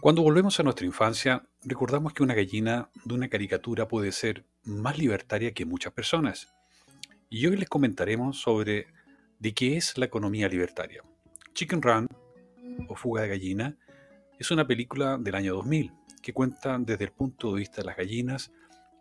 Cuando volvemos a nuestra infancia, recordamos que una gallina de una caricatura puede ser más libertaria que muchas personas. Y hoy les comentaremos sobre de qué es la economía libertaria. Chicken Run, o Fuga de Gallina, es una película del año 2000 que cuenta desde el punto de vista de las gallinas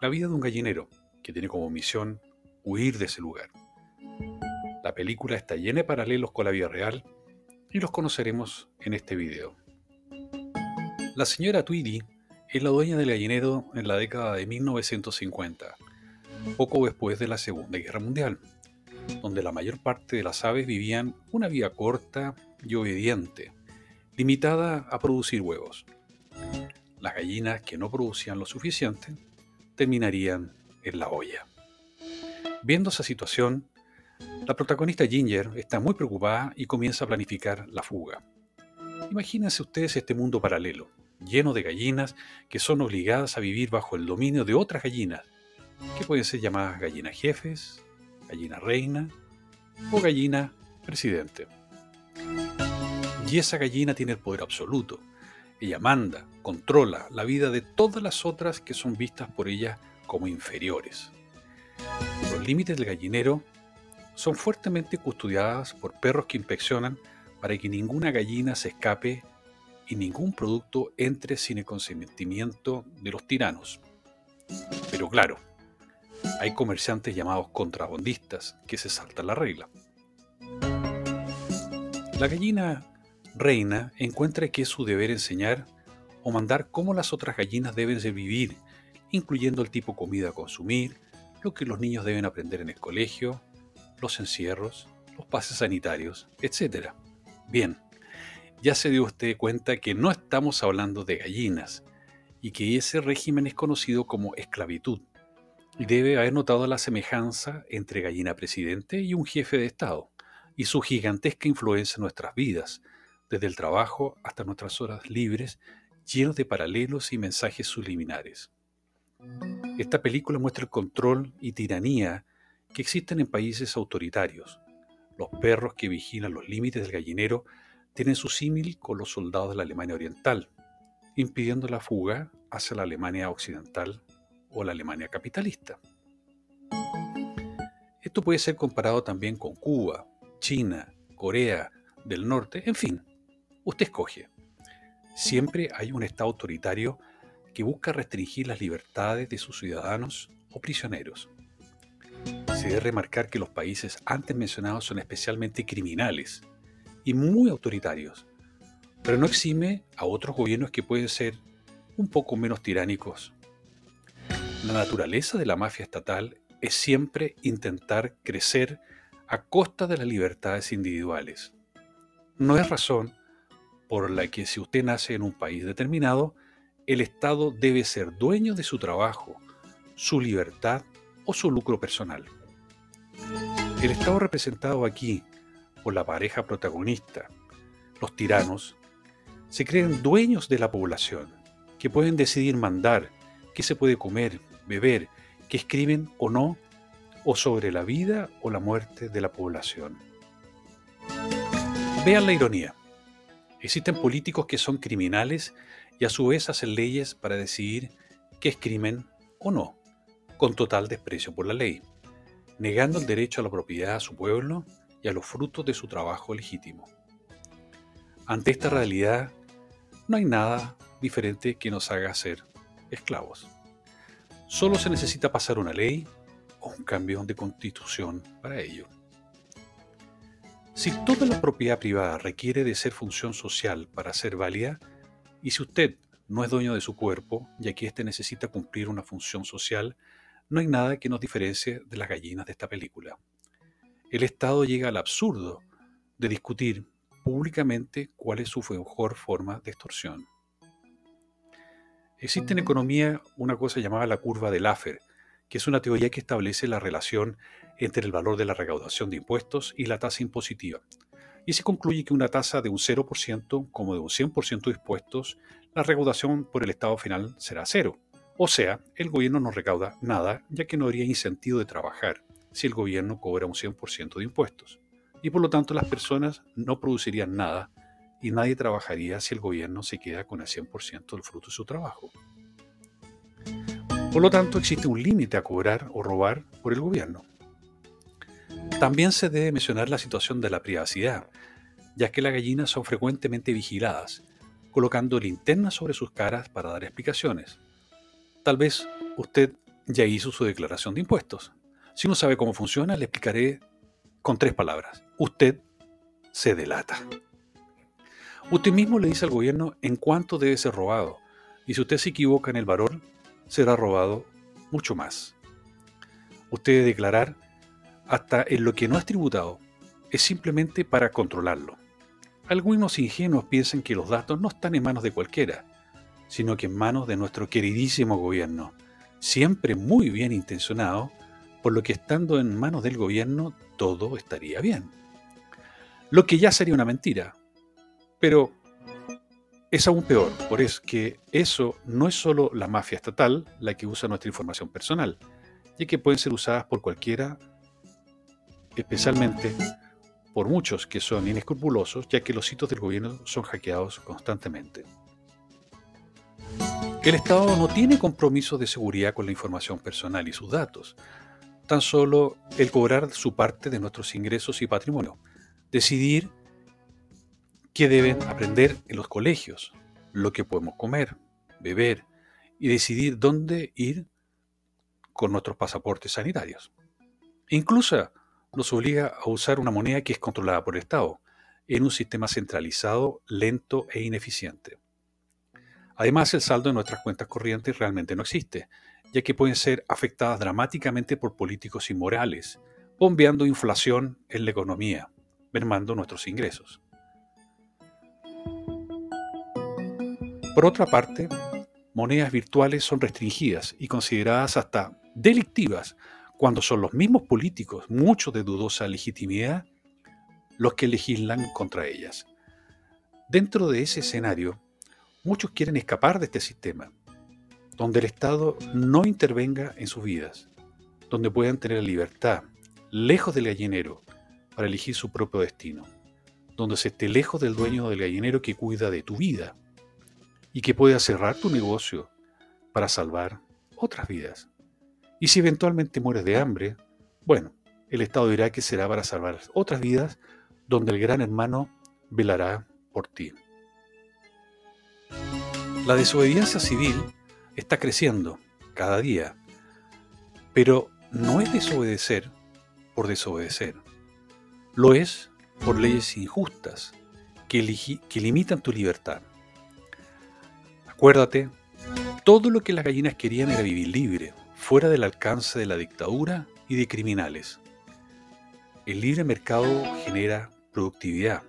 la vida de un gallinero que tiene como misión huir de ese lugar. La película está llena de paralelos con la vida real y los conoceremos en este video. La señora Tweedy es la dueña del gallinero en la década de 1950, poco después de la Segunda Guerra Mundial, donde la mayor parte de las aves vivían una vida corta y obediente, limitada a producir huevos. Las gallinas que no producían lo suficiente terminarían en la olla. Viendo esa situación, la protagonista Ginger está muy preocupada y comienza a planificar la fuga. Imagínense ustedes este mundo paralelo, lleno de gallinas que son obligadas a vivir bajo el dominio de otras gallinas, que pueden ser llamadas gallinas jefes, gallina reina o gallina presidente. Y esa gallina tiene el poder absoluto. Ella manda, controla la vida de todas las otras que son vistas por ella como inferiores. Los límites del gallinero son fuertemente custodiadas por perros que inspeccionan para que ninguna gallina se escape y ningún producto entre sin el consentimiento de los tiranos. Pero claro, hay comerciantes llamados contrabandistas que se saltan la regla. La gallina reina encuentra que es su deber enseñar o mandar cómo las otras gallinas deben de vivir, incluyendo el tipo de comida a consumir, lo que los niños deben aprender en el colegio, los encierros, los pases sanitarios, etc. Bien, ya se dio usted cuenta que no estamos hablando de gallinas y que ese régimen es conocido como esclavitud. Y debe haber notado la semejanza entre gallina presidente y un jefe de Estado y su gigantesca influencia en nuestras vidas, desde el trabajo hasta nuestras horas libres, llenos de paralelos y mensajes subliminares. Esta película muestra el control y tiranía que existen en países autoritarios. Los perros que vigilan los límites del gallinero tienen su símil con los soldados de la Alemania Oriental, impidiendo la fuga hacia la Alemania Occidental o la Alemania capitalista. Esto puede ser comparado también con Cuba, China, Corea del Norte, en fin, usted escoge. Siempre hay un Estado autoritario que busca restringir las libertades de sus ciudadanos o prisioneros. Se debe remarcar que los países antes mencionados son especialmente criminales y muy autoritarios, pero no exime a otros gobiernos que pueden ser un poco menos tiránicos. La naturaleza de la mafia estatal es siempre intentar crecer a costa de las libertades individuales. No es razón por la que si usted nace en un país determinado, el Estado debe ser dueño de su trabajo, su libertad o su lucro personal. El Estado representado aquí por la pareja protagonista, los tiranos, se creen dueños de la población, que pueden decidir mandar qué se puede comer, beber, qué escriben o no, o sobre la vida o la muerte de la población. Vean la ironía. Existen políticos que son criminales y a su vez hacen leyes para decidir qué es crimen o no, con total desprecio por la ley, negando el derecho a la propiedad a su pueblo y a los frutos de su trabajo legítimo. Ante esta realidad, no hay nada diferente que nos haga ser esclavos. Solo se necesita pasar una ley o un cambio de constitución para ello. Si toda la propiedad privada requiere de ser función social para ser válida, y si usted no es dueño de su cuerpo, ya que éste necesita cumplir una función social, no hay nada que nos diferencie de las gallinas de esta película el Estado llega al absurdo de discutir públicamente cuál es su mejor forma de extorsión. Existe en economía una cosa llamada la curva de Laffer, que es una teoría que establece la relación entre el valor de la recaudación de impuestos y la tasa impositiva. Y se concluye que una tasa de un 0% como de un 100% de impuestos, la recaudación por el Estado final será cero, O sea, el gobierno no recauda nada, ya que no habría incentivo de trabajar si el gobierno cobra un 100% de impuestos. Y por lo tanto las personas no producirían nada y nadie trabajaría si el gobierno se queda con el 100% del fruto de su trabajo. Por lo tanto, existe un límite a cobrar o robar por el gobierno. También se debe mencionar la situación de la privacidad, ya que las gallinas son frecuentemente vigiladas, colocando linternas sobre sus caras para dar explicaciones. Tal vez usted ya hizo su declaración de impuestos. Si no sabe cómo funciona, le explicaré con tres palabras. Usted se delata. Usted mismo le dice al gobierno en cuánto debe ser robado, y si usted se equivoca en el valor, será robado mucho más. Usted debe declarar hasta en lo que no es tributado, es simplemente para controlarlo. Algunos ingenuos piensan que los datos no están en manos de cualquiera, sino que en manos de nuestro queridísimo gobierno, siempre muy bien intencionado, por lo que estando en manos del gobierno todo estaría bien. Lo que ya sería una mentira, pero es aún peor, por eso que eso no es solo la mafia estatal la que usa nuestra información personal, ya que pueden ser usadas por cualquiera, especialmente por muchos que son inescrupulosos, ya que los sitios del gobierno son hackeados constantemente. El Estado no tiene compromiso de seguridad con la información personal y sus datos, tan solo el cobrar su parte de nuestros ingresos y patrimonio, decidir qué deben aprender en los colegios, lo que podemos comer, beber y decidir dónde ir con nuestros pasaportes sanitarios. Incluso nos obliga a usar una moneda que es controlada por el Estado, en un sistema centralizado, lento e ineficiente. Además, el saldo de nuestras cuentas corrientes realmente no existe, ya que pueden ser afectadas dramáticamente por políticos inmorales, bombeando inflación en la economía, mermando nuestros ingresos. Por otra parte, monedas virtuales son restringidas y consideradas hasta delictivas cuando son los mismos políticos, muchos de dudosa legitimidad, los que legislan contra ellas. Dentro de ese escenario, Muchos quieren escapar de este sistema, donde el Estado no intervenga en sus vidas, donde puedan tener libertad, lejos del gallinero, para elegir su propio destino, donde se esté lejos del dueño del gallinero que cuida de tu vida y que pueda cerrar tu negocio para salvar otras vidas. Y si eventualmente mueres de hambre, bueno, el Estado dirá que será para salvar otras vidas donde el gran hermano velará por ti. La desobediencia civil está creciendo cada día, pero no es desobedecer por desobedecer. Lo es por leyes injustas que, que limitan tu libertad. Acuérdate, todo lo que las gallinas querían era vivir libre, fuera del alcance de la dictadura y de criminales. El libre mercado genera productividad.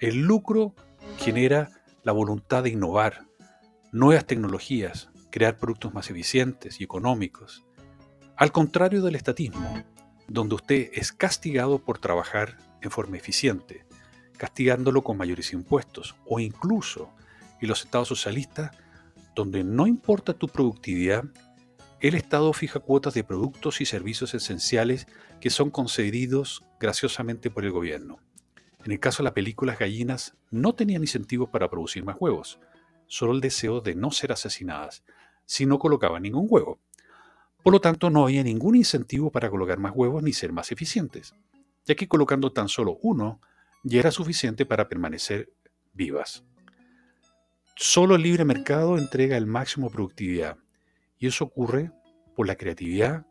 El lucro genera la voluntad de innovar, nuevas tecnologías, crear productos más eficientes y económicos. Al contrario del estatismo, donde usted es castigado por trabajar en forma eficiente, castigándolo con mayores impuestos, o incluso en los estados socialistas, donde no importa tu productividad, el Estado fija cuotas de productos y servicios esenciales que son concedidos graciosamente por el gobierno. En el caso de las gallinas no tenían incentivos para producir más huevos, solo el deseo de no ser asesinadas si no colocaban ningún huevo. Por lo tanto, no había ningún incentivo para colocar más huevos ni ser más eficientes, ya que colocando tan solo uno ya era suficiente para permanecer vivas. Solo el libre mercado entrega el máximo productividad, y eso ocurre por la creatividad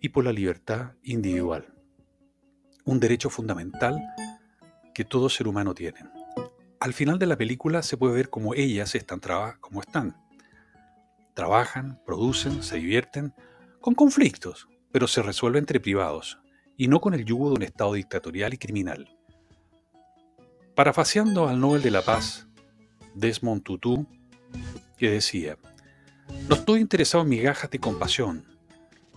y por la libertad individual, un derecho fundamental que todo ser humano tiene al final de la película se puede ver cómo ellas están como están. Trabajan, producen, se divierten, con conflictos, pero se resuelve entre privados, y no con el yugo de un Estado dictatorial y criminal. Parafaseando al Nobel de la Paz, Desmond Tutu, que decía, no estoy interesado en migajas de compasión,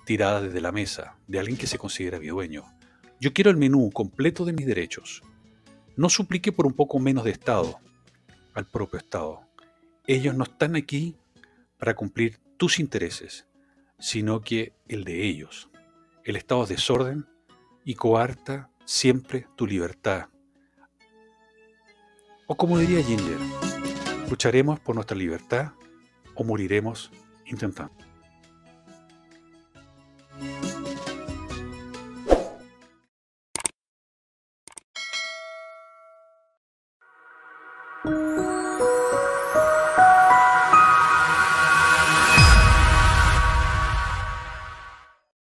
tiradas desde la mesa, de alguien que se considera mi dueño. Yo quiero el menú completo de mis derechos no suplique por un poco menos de Estado al propio Estado. Ellos no están aquí para cumplir tus intereses, sino que el de ellos. El Estado es desorden y coarta siempre tu libertad. O como diría Ginger, lucharemos por nuestra libertad o moriremos intentando.